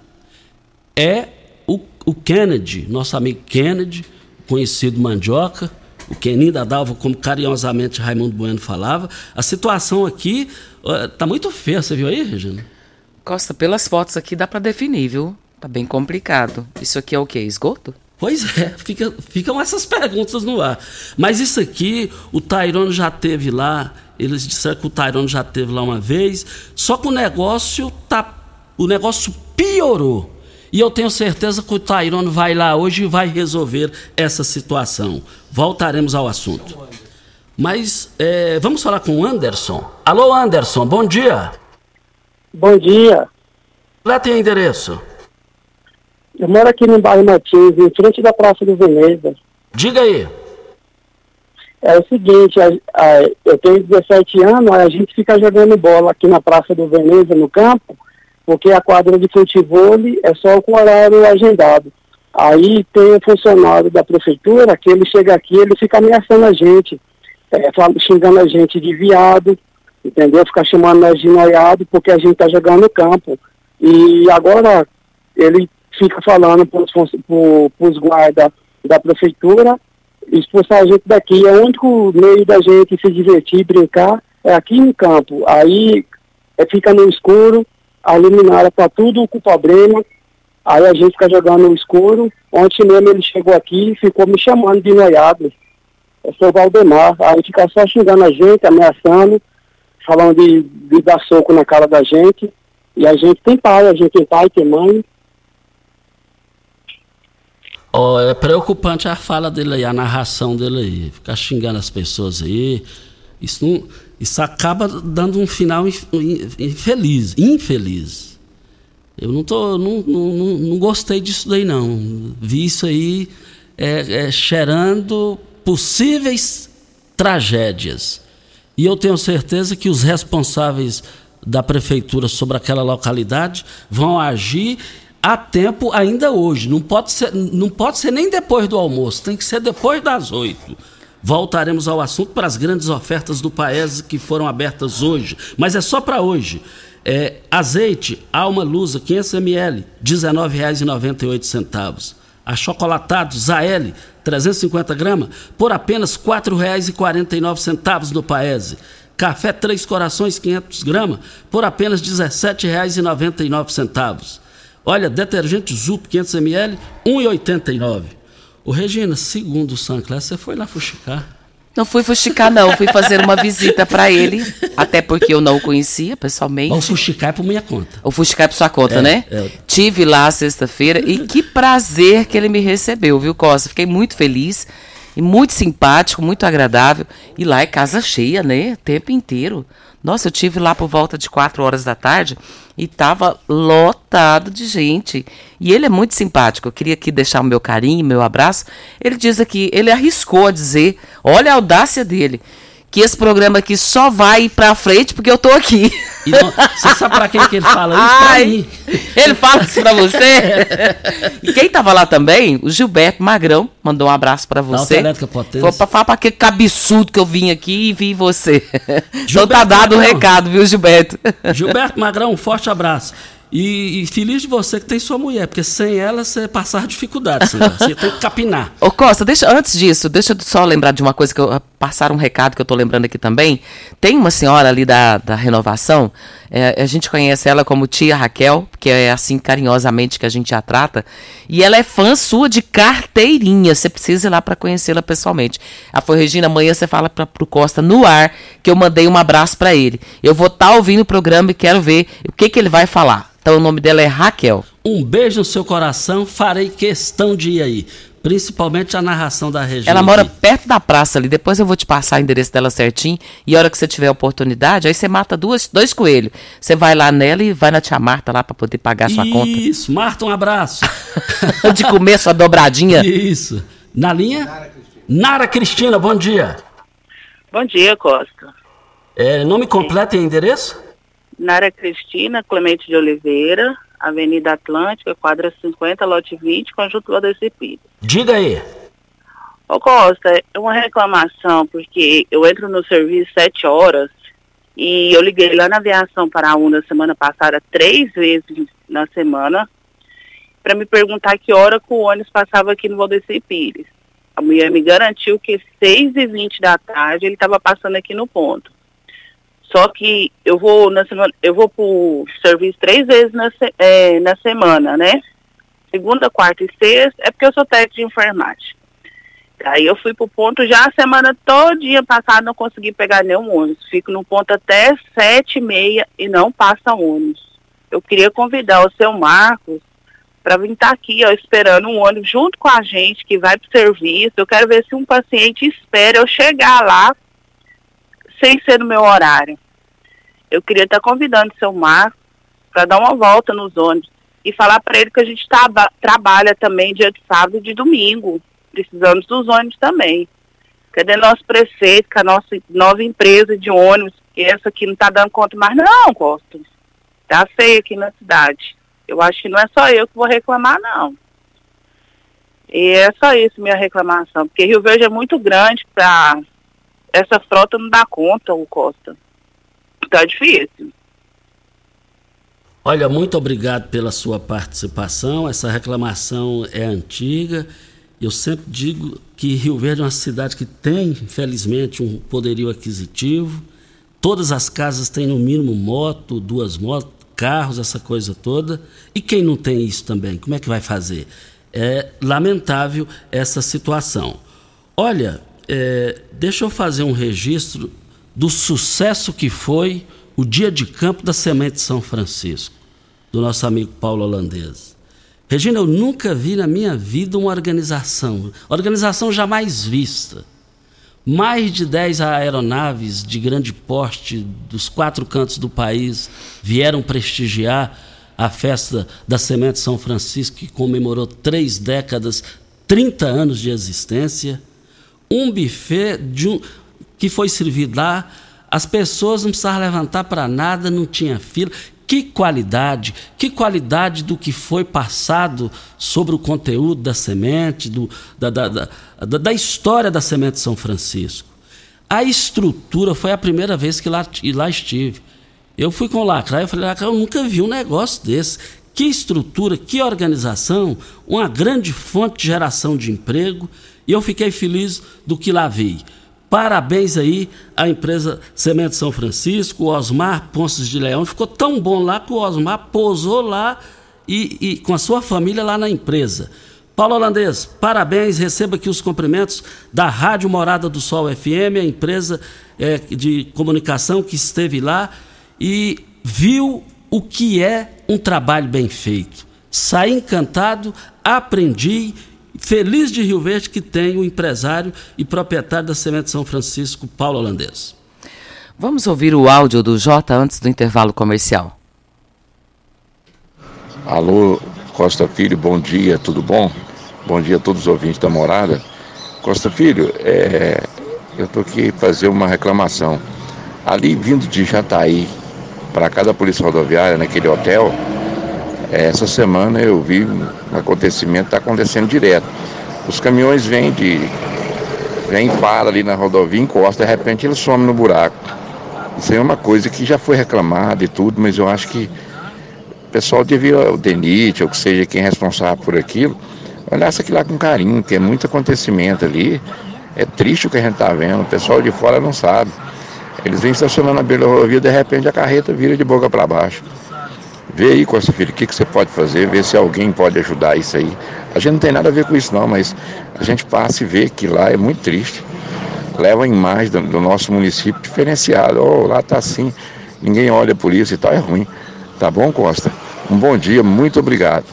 É o, o, Kennedy, nosso amigo Kennedy, conhecido Mandioca, o Kenin da Dalva, como carinhosamente Raimundo Bueno falava. A situação aqui está muito feia, você viu aí, Regina? Costa, pelas fotos aqui dá para definir, viu? Tá bem complicado. Isso aqui é o quê? Esgoto? Pois é, fica, ficam essas perguntas no ar. Mas isso aqui, o Tairone já teve lá, eles disseram que o Tairone já teve lá uma vez, só que o negócio tá. O negócio piorou. E eu tenho certeza que o Tairone vai lá hoje e vai resolver essa situação. Voltaremos ao assunto. Mas é, vamos falar com o Anderson. Alô, Anderson, bom dia. Bom dia. Lá tem endereço. Eu moro aqui no bairro Martins, em frente da Praça do Veneza. Diga aí. É o seguinte, a, a, eu tenho 17 anos, a gente fica jogando bola aqui na Praça do Veneza, no campo, porque a quadra de futebol é só com horário agendado. Aí tem um funcionário da prefeitura que ele chega aqui, ele fica ameaçando a gente, é, xingando a gente de viado, entendeu? Fica chamando nós de noiado porque a gente está jogando no campo. E agora ele fica falando para os guardas da prefeitura expulsar a gente daqui. É o único meio da gente se divertir, brincar, é aqui no campo. Aí é, fica no escuro, a luminária tá tudo com problema, aí a gente fica jogando no escuro. Ontem mesmo ele chegou aqui e ficou me chamando de noiado. Eu sou Valdemar, aí fica só xingando a gente, ameaçando, falando de, de dar soco na cara da gente. E a gente tem pai, a gente tem pai, tem mãe. Oh, é preocupante a fala dele aí, a narração dele aí. Ficar xingando as pessoas aí. Isso, não, isso acaba dando um final infeliz. Infeliz. Eu não, tô, não, não, não gostei disso daí, não. Vi isso aí é, é, cheirando possíveis tragédias. E eu tenho certeza que os responsáveis da prefeitura sobre aquela localidade vão agir há tempo ainda hoje. Não pode ser, não pode ser nem depois do almoço, tem que ser depois das oito. Voltaremos ao assunto para as grandes ofertas do Paes que foram abertas hoje, mas é só para hoje. É, azeite Alma Lusa 500 ml, R$ 19,98. Achocolatado Zael 350 gramas por apenas R$ 4,49 no Paese. Café Três Corações 500 gramas por apenas R$ 17,99. Olha, detergente Zup 500 ml, 1,89. O Regina, segundo o Sancler, você foi lá fuxicar? Não fui fuxicar, não. Fui fazer uma visita para ele, até porque eu não o conhecia pessoalmente. O fuxicar é por minha conta. O fuxicar é por sua conta, é, né? É. Tive lá sexta-feira e que prazer que ele me recebeu, viu, Costa? Fiquei muito feliz e muito simpático, muito agradável. E lá é casa cheia, né? O tempo inteiro. Nossa, eu tive lá por volta de 4 horas da tarde e estava lotado de gente. E ele é muito simpático. Eu queria aqui deixar o meu carinho, meu abraço. Ele diz aqui, ele arriscou a dizer, olha a audácia dele que esse programa aqui só vai pra frente porque eu tô aqui. Não, você sabe pra quem que ele fala isso? Pra Ai, mim. Ele fala isso pra você? e quem tava lá também, o Gilberto Magrão, mandou um abraço pra você. Foi pra falar pra aquele cabeçudo que eu vim aqui e vi você. Gilberto então tá dado o um recado, viu, Gilberto? Gilberto Magrão, um forte abraço. E, e, feliz de você que tem sua mulher, porque sem ela você passar dificuldade, [laughs] você tem que capinar. Ô Costa, deixa, antes disso, deixa eu só lembrar de uma coisa que eu passar um recado que eu estou lembrando aqui também. Tem uma senhora ali da, da renovação, é, a gente conhece ela como tia Raquel, que é assim carinhosamente que a gente a trata, e ela é fã sua de carteirinha. Você precisa ir lá para conhecê-la pessoalmente. A foi Regina, amanhã você fala para o Costa no ar que eu mandei um abraço para ele. Eu vou estar tá ouvindo o programa e quero ver o que, que ele vai falar. Então o nome dela é Raquel. Um beijo no seu coração, farei questão de ir aí. Principalmente a narração da região. Ela mora perto da praça ali. Depois eu vou te passar o endereço dela certinho. E a hora que você tiver a oportunidade, aí você mata duas, dois coelhos. Você vai lá nela e vai na tia Marta lá para poder pagar sua Isso. conta. Isso, Marta, um abraço. [laughs] de comer sua dobradinha. Isso. Na linha? Nara Cristina, Nara Cristina bom dia. Bom dia, Costa. É, nome completo e endereço? Nara Cristina Clemente de Oliveira, Avenida Atlântica, quadra 50, lote 20, Conjunto Valdeci Pires. Diga aí. Ô Costa, é uma reclamação, porque eu entro no serviço sete horas e eu liguei lá na aviação para a UNA semana passada três vezes na semana para me perguntar que hora que o ônibus passava aqui no Valdeci Pires. A mulher me garantiu que seis e vinte da tarde ele estava passando aqui no ponto. Só que eu vou na semana, eu vou pro serviço três vezes na, é, na semana, né? Segunda, quarta e sexta, é porque eu sou técnico de enfermagem. Aí eu fui pro ponto já a semana todinha passada não consegui pegar nenhum ônibus. Fico no ponto até sete e meia e não passa ônibus. Eu queria convidar o seu Marcos para vir estar tá aqui, ó, esperando um ônibus junto com a gente que vai para o serviço. Eu quero ver se um paciente espera eu chegar lá sem ser no meu horário. Eu queria estar convidando o seu Marco para dar uma volta nos ônibus e falar para ele que a gente trabalha também dia de sábado e de domingo. Precisamos dos ônibus também. Cadê nosso prefeito, com a nossa nova empresa de ônibus, que essa aqui não está dando conta mais não, Costa. Tá feio aqui na cidade. Eu acho que não é só eu que vou reclamar, não. E é só isso minha reclamação, porque Rio Verde é muito grande para essa frota não dar conta, o Costa. Tá difícil. Olha, muito obrigado pela sua participação. Essa reclamação é antiga. Eu sempre digo que Rio Verde é uma cidade que tem, infelizmente, um poderio aquisitivo. Todas as casas têm no mínimo moto, duas motos, carros, essa coisa toda. E quem não tem isso também, como é que vai fazer? É lamentável essa situação. Olha, é, deixa eu fazer um registro do sucesso que foi o dia de campo da Semente São Francisco, do nosso amigo Paulo Holandês. Regina, eu nunca vi na minha vida uma organização, organização jamais vista. Mais de 10 aeronaves de grande porte dos quatro cantos do país vieram prestigiar a festa da Semente São Francisco, que comemorou três décadas, 30 anos de existência. Um buffet de um, que foi servido lá, as pessoas não precisavam levantar para nada, não tinha fila. Que qualidade, que qualidade do que foi passado sobre o conteúdo da semente, do, da, da, da, da história da semente São Francisco. A estrutura foi a primeira vez que lá, lá estive. Eu fui com o Lacraia e falei, Lacraia, eu nunca vi um negócio desse. Que estrutura, que organização, uma grande fonte de geração de emprego. E eu fiquei feliz do que lá vi. Parabéns aí à empresa Semente São Francisco, Osmar Ponces de Leão. Ficou tão bom lá que o Osmar pousou lá e, e com a sua família lá na empresa. Paulo Holandês, parabéns, receba aqui os cumprimentos da Rádio Morada do Sol FM, a empresa é, de comunicação que esteve lá e viu o que é um trabalho bem feito. Saí encantado, aprendi feliz de Rio Verde que tem o empresário e proprietário da Semente São Francisco, Paulo Holandês. Vamos ouvir o áudio do Jota antes do intervalo comercial. Alô, Costa Filho, bom dia, tudo bom? Bom dia a todos os ouvintes da morada. Costa Filho, é, eu estou aqui fazer uma reclamação. Ali vindo de Jataí para cada polícia rodoviária, naquele hotel, essa semana eu vi um acontecimento, está acontecendo direto. Os caminhões vêm de. vêm para ali na rodovia, encosta, de repente eles somem no buraco. Isso é uma coisa que já foi reclamada e tudo, mas eu acho que o pessoal devia, o DENIT, ou que seja quem é responsável por aquilo, olhasse aquilo lá com carinho, que é muito acontecimento ali. É triste o que a gente está vendo, o pessoal de fora não sabe. Eles vêm estacionando na beira da rodovia, de repente a carreta vira de boca para baixo. Vê aí, Costa Filho, o que, que você pode fazer, vê se alguém pode ajudar isso aí. A gente não tem nada a ver com isso não, mas a gente passa e vê que lá é muito triste. Leva a imagem do, do nosso município diferenciado. Oh, lá tá assim, ninguém olha por isso e tal, é ruim. Tá bom, Costa? Um bom dia, muito obrigado.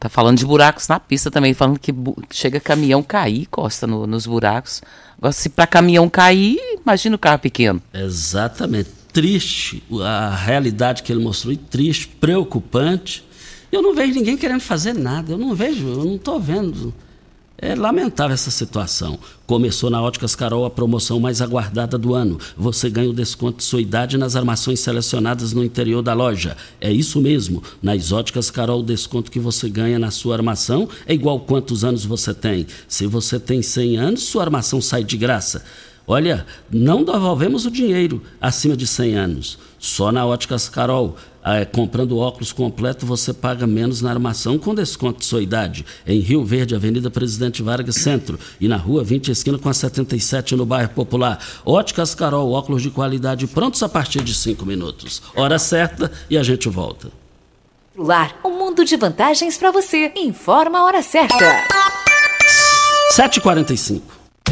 Tá falando de buracos na pista também, falando que chega caminhão cair, Costa, no, nos buracos. Agora, se para caminhão cair, imagina o carro pequeno. Exatamente triste a realidade que ele mostrou, e triste, preocupante. Eu não vejo ninguém querendo fazer nada, eu não vejo, eu não estou vendo. É lamentável essa situação. Começou na Óticas Carol a promoção mais aguardada do ano. Você ganha o desconto de sua idade nas armações selecionadas no interior da loja. É isso mesmo. Nas Óticas Carol, o desconto que você ganha na sua armação é igual quantos anos você tem. Se você tem 100 anos, sua armação sai de graça. Olha, não devolvemos o dinheiro acima de 100 anos. Só na Óticas Carol. É, comprando óculos completo, você paga menos na armação com desconto de sua idade. Em Rio Verde, Avenida Presidente Vargas Centro. E na rua 20, esquina com a 77, no bairro Popular. Óticas Carol, óculos de qualidade prontos a partir de 5 minutos. Hora certa e a gente volta. Lar, um mundo de vantagens para você. Informa a hora certa. 7h45.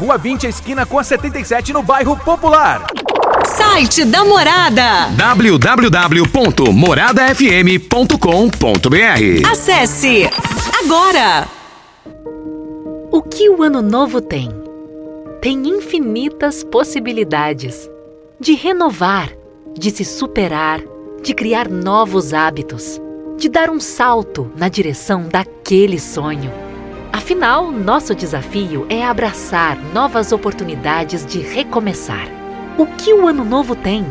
Rua 20, esquina com a 77, no bairro Popular. Site da Morada www.moradafm.com.br Acesse agora! O que o Ano Novo tem? Tem infinitas possibilidades de renovar, de se superar, de criar novos hábitos, de dar um salto na direção daquele sonho. Afinal, nosso desafio é abraçar novas oportunidades de recomeçar. O que o Ano Novo tem?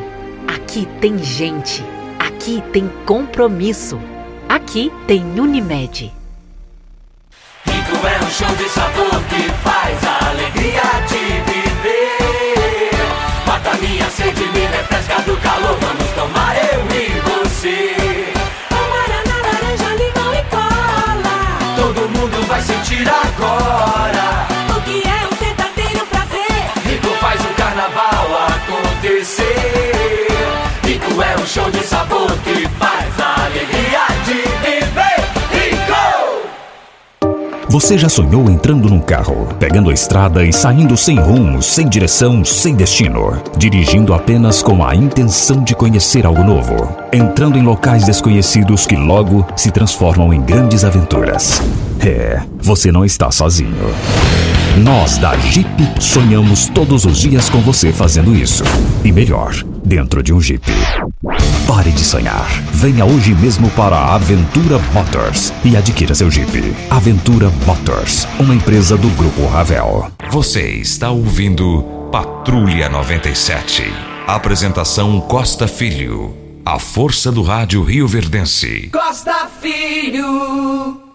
Aqui tem gente. Aqui tem compromisso. Aqui tem Unimed. Rico é um show de sabor que faz a alegria de viver. Mata minha sede, me refresca do calor. Vamos tomar eu e você. Agora. O que é um verdadeiro prazer? Rico faz o carnaval acontecer. Rico é um show de sabor que faz a alegria de viver. Rico! Você já sonhou entrando num carro, pegando a estrada e saindo sem rumo, sem direção, sem destino, dirigindo apenas com a intenção de conhecer algo novo, entrando em locais desconhecidos que logo se transformam em grandes aventuras? É, você não está sozinho. Nós da Jeep sonhamos todos os dias com você fazendo isso. E melhor, dentro de um Jeep. Pare de sonhar. Venha hoje mesmo para a Aventura Motors e adquira seu Jeep. Aventura Motors, uma empresa do Grupo Ravel. Você está ouvindo Patrulha 97. Apresentação Costa Filho. A força do rádio Rio Verdense. Costa Filho.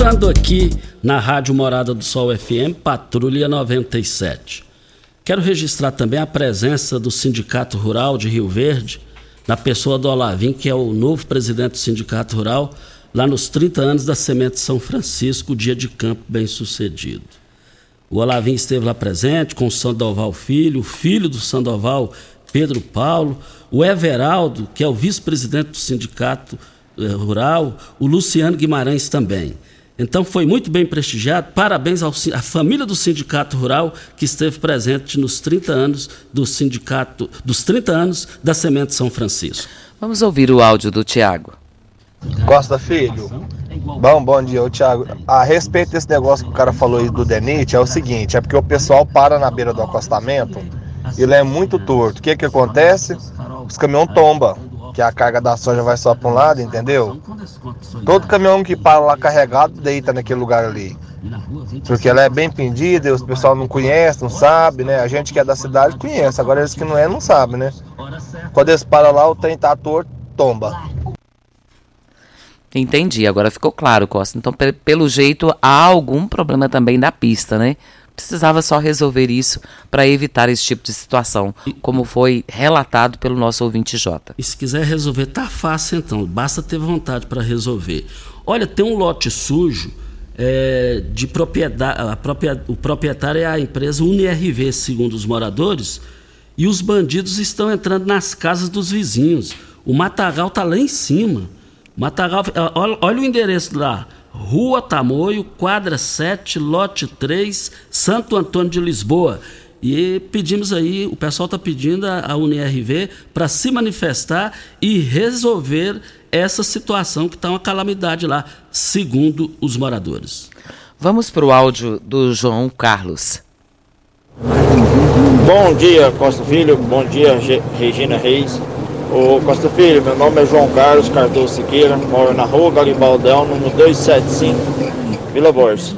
Estando aqui na Rádio Morada do Sol FM, Patrulha 97. Quero registrar também a presença do Sindicato Rural de Rio Verde, na pessoa do Olavim, que é o novo presidente do Sindicato Rural, lá nos 30 anos da Semente São Francisco, dia de campo bem sucedido. O Olavim esteve lá presente com o Sandoval Filho, o filho do Sandoval, Pedro Paulo, o Everaldo, que é o vice-presidente do Sindicato eh, Rural, o Luciano Guimarães também. Então foi muito bem prestigiado. Parabéns ao, à família do Sindicato Rural que esteve presente nos 30 anos do sindicato, dos 30 anos da Semente São Francisco. Vamos ouvir o áudio do Tiago. Costa Filho. Bom, bom dia, ô Thiago. A respeito desse negócio que o cara falou aí do Denite, é o seguinte, é porque o pessoal para na beira do acostamento, ele é muito torto. O que que acontece? Os caminhões tombam, que a carga da soja vai só para um lado, entendeu? Todo caminhão que para lá carregado deita naquele lugar ali. Porque ela é bem pendida, e os pessoal não conhece, não sabe, né? A gente que é da cidade conhece, agora eles que não é, não sabe, né? Quando eles param lá, o trem tá torto, tomba. Entendi, agora ficou claro, Costa. Então, pe- pelo jeito, há algum problema também da pista, né? Precisava só resolver isso para evitar esse tipo de situação, como foi relatado pelo nosso ouvinte Jota. E se quiser resolver, tá fácil então, basta ter vontade para resolver. Olha, tem um lote sujo é, de propriedade, o proprietário é a empresa UniRV, segundo os moradores, e os bandidos estão entrando nas casas dos vizinhos. O matagal tá lá em cima. Matagal, olha, olha o endereço lá. Rua Tamoio, quadra 7, lote 3, Santo Antônio de Lisboa. E pedimos aí, o pessoal está pedindo a, a UniRV para se manifestar e resolver essa situação que está uma calamidade lá, segundo os moradores. Vamos para o áudio do João Carlos. Bom dia, Costa Filho. Bom dia, Regina Reis. Ô Costa Filho, meu nome é João Carlos Cardoso Siqueira, moro na rua Garibaldão, número 275, Vila Borges.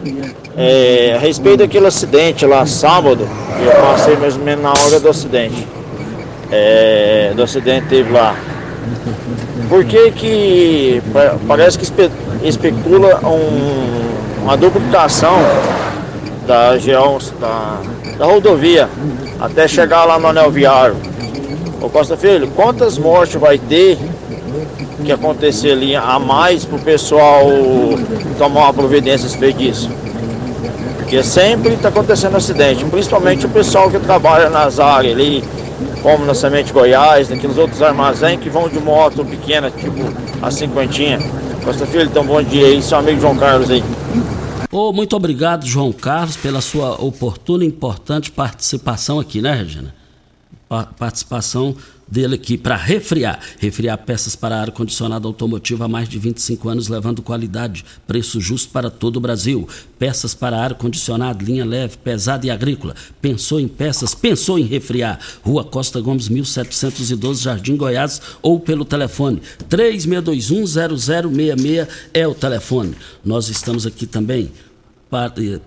É, a respeito daquele acidente lá sábado, eu passei mais ou menos na hora do acidente. É, do acidente teve lá. Por que que pa- parece que espe- especula um- uma duplicação da, da, da rodovia até chegar lá no anel viário? Ô Costa Filho, quantas mortes vai ter que acontecer ali a mais pro pessoal tomar uma providência a respeito disso? Porque sempre está acontecendo acidente, principalmente o pessoal que trabalha nas áreas ali, como na Semente Goiás, naqueles outros armazéns que vão de moto pequena, tipo a cinquentinha. Costa Filho, então bom dia aí, seu amigo João Carlos aí. Ô, muito obrigado, João Carlos, pela sua oportuna e importante participação aqui, né, Regina? Pa- participação dele aqui para refriar. Refriar peças para ar-condicionado automotivo há mais de 25 anos, levando qualidade, preço justo para todo o Brasil. Peças para ar-condicionado, linha leve, pesada e agrícola. Pensou em peças? Pensou em refriar. Rua Costa Gomes, 1712, Jardim Goiás, ou pelo telefone 36210066 é o telefone. Nós estamos aqui também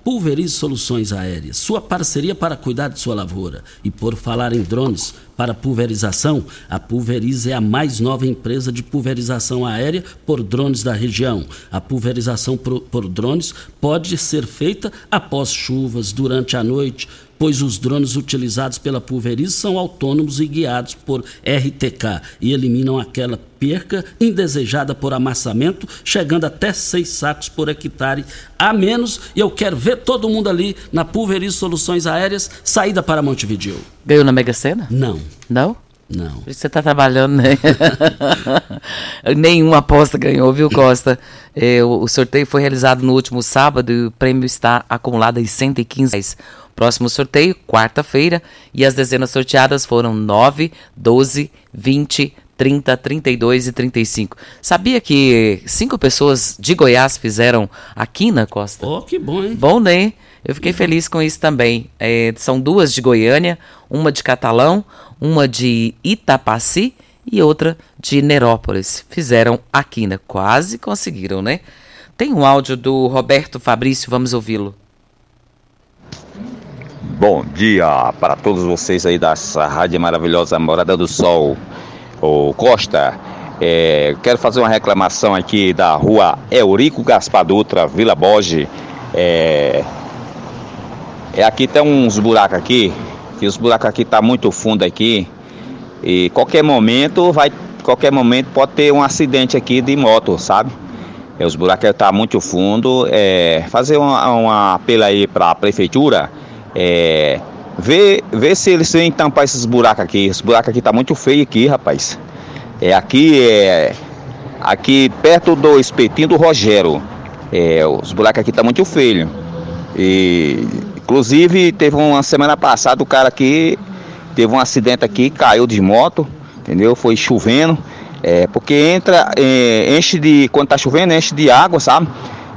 Pulverize Soluções Aéreas, sua parceria para cuidar de sua lavoura. E por falar em drones para pulverização, a Pulverize é a mais nova empresa de pulverização aérea por drones da região. A pulverização por, por drones pode ser feita após chuvas, durante a noite, pois os drones utilizados pela Pulverize são autônomos e guiados por RTK e eliminam aquela perca indesejada por amassamento, chegando até seis sacos por hectare a menos. E eu quero ver todo mundo ali na Pulverize Soluções Aéreas, saída para Montevideo. Ganhou na Mega Sena? Não. Não? Não. Por isso você tá trabalhando, né? [laughs] Nenhuma aposta ganhou, viu, Costa? É, o, o sorteio foi realizado no último sábado e o prêmio está acumulado em 115 reais. Próximo sorteio, quarta-feira, e as dezenas sorteadas foram 9, 12, 20, 30, 32 e 35. Sabia que cinco pessoas de Goiás fizeram a quina, Costa? Oh, que bom, hein? Bom, né? Eu fiquei feliz com isso também. É, são duas de Goiânia, uma de Catalão, uma de Itapaci e outra de Nerópolis. Fizeram a quina. Quase conseguiram, né? Tem um áudio do Roberto Fabrício, vamos ouvi-lo. Bom dia para todos vocês aí dessa rádio maravilhosa Morada do Sol. Ô Costa, é, quero fazer uma reclamação aqui da rua Eurico Gaspar Dutra, Vila Borges. É, é aqui tem uns buracos aqui, que os buracos aqui tá muito fundo aqui. E qualquer momento vai, qualquer momento pode ter um acidente aqui de moto, sabe? É, os buracos tá muito fundo. É, fazer uma apelo aí para a prefeitura. É, ver, ver se eles vêm tampar esses buracos aqui. Esse buraco aqui tá muito feio aqui, rapaz. É aqui é aqui perto do espetinho do Rogério. É, os buracos aqui tá muito feio. E inclusive teve uma semana passada o cara aqui teve um acidente aqui, caiu de moto, entendeu? Foi chovendo. É, porque entra, é, enche de. Quando tá chovendo, enche de água, sabe?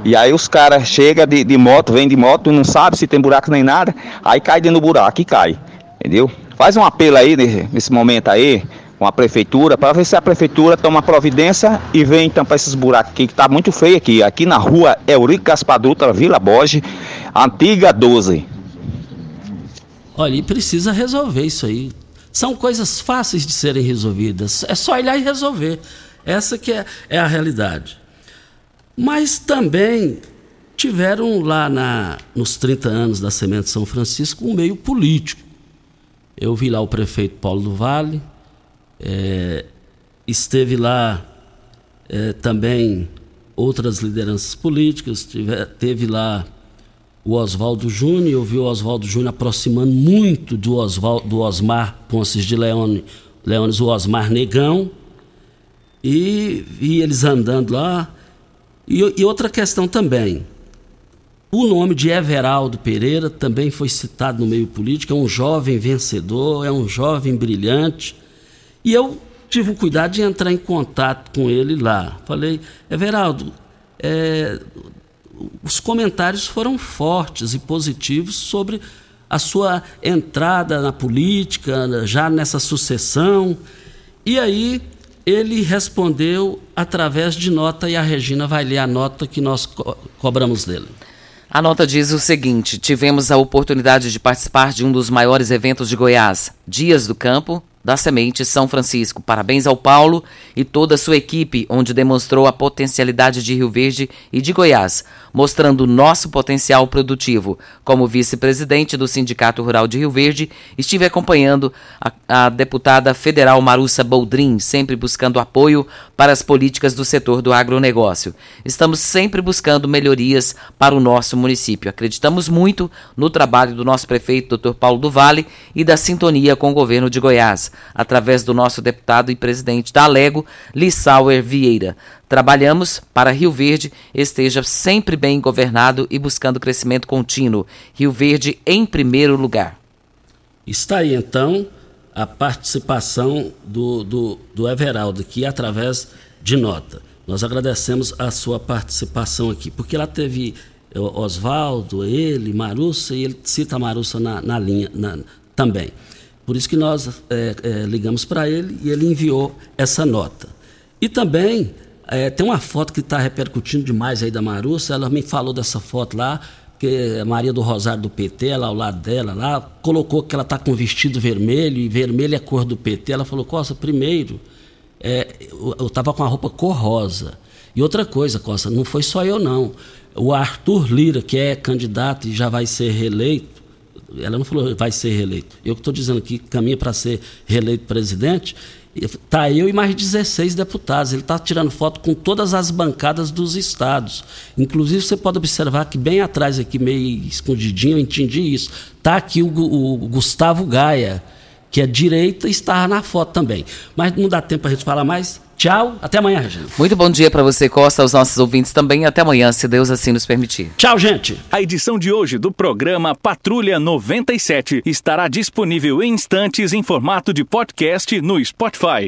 E aí os caras chegam de, de moto, vem de moto, não sabe se tem buraco nem nada, aí cai dentro do buraco e cai. Entendeu? Faz um apelo aí nesse, momento aí, com a prefeitura, para ver se a prefeitura toma providência e vem tampar esses buracos aqui, que tá muito feio aqui. Aqui na rua Eurico Gaspar Dutra, Vila Borges, antiga 12. Olha, e precisa resolver isso aí. São coisas fáceis de serem resolvidas. É só lá e resolver. Essa que é, é a realidade. Mas também tiveram lá na, nos 30 anos da Semente São Francisco um meio político. Eu vi lá o prefeito Paulo do Vale, é, esteve lá é, também outras lideranças políticas, tive, teve lá o Oswaldo Júnior, eu vi o Oswaldo Júnior aproximando muito do, Oswaldo, do Osmar Ponces de Leone, Leones, o Osmar Negão, e vi eles andando lá. E, e outra questão também, o nome de Everaldo Pereira também foi citado no meio político, é um jovem vencedor, é um jovem brilhante, e eu tive o cuidado de entrar em contato com ele lá. Falei, Everaldo, é, os comentários foram fortes e positivos sobre a sua entrada na política, já nessa sucessão. E aí ele respondeu através de nota e a Regina vai ler a nota que nós co cobramos dele. A nota diz o seguinte: tivemos a oportunidade de participar de um dos maiores eventos de Goiás, Dias do Campo, da Semente São Francisco. Parabéns ao Paulo e toda a sua equipe, onde demonstrou a potencialidade de Rio Verde e de Goiás, mostrando nosso potencial produtivo. Como vice-presidente do Sindicato Rural de Rio Verde, estive acompanhando a, a, deputada federal Marussa Boldrin, sempre buscando apoio para as políticas do setor do agronegócio. Estamos sempre buscando melhorias para o nosso município. Acreditamos muito no trabalho do nosso prefeito, Dr. Paulo do Vale, e da sintonia com o governo de Goiás, através do nosso deputado e presidente da Alego, Lissauer Vieira. Trabalhamos para Rio Verde esteja sempre bem governado e buscando crescimento contínuo. Rio Verde em primeiro lugar. Está aí então a participação do, do, do Everaldo aqui através de nota. Nós agradecemos a sua participação aqui, porque lá teve Oswaldo, ele, Marussa, e ele cita a Marussa na, na linha na, também. Por isso que nós é, é, ligamos para ele e ele enviou essa nota. E também é, tem uma foto que está repercutindo demais aí da Marussa. Ela me falou dessa foto lá, que a Maria do Rosário do PT, ela ao lado dela lá, colocou que ela está com vestido vermelho, e vermelho é a cor do PT. Ela falou, Costa, primeiro, é, eu estava com a roupa cor rosa. E outra coisa, Costa, não foi só eu não. O Arthur Lira, que é candidato e já vai ser reeleito, ela não falou vai ser reeleito. Eu que estou dizendo aqui caminha para ser reeleito presidente. Tá eu e mais 16 deputados. Ele está tirando foto com todas as bancadas dos estados. Inclusive, você pode observar que bem atrás aqui, meio escondidinho, eu entendi isso. Tá aqui o, o Gustavo Gaia, que é direita está na foto também. Mas não dá tempo para a gente falar mais. Tchau, até amanhã, Regina. Muito bom dia para você, Costa, aos nossos ouvintes também. Até amanhã, se Deus assim nos permitir. Tchau, gente. A edição de hoje do programa Patrulha 97 estará disponível em instantes em formato de podcast no Spotify.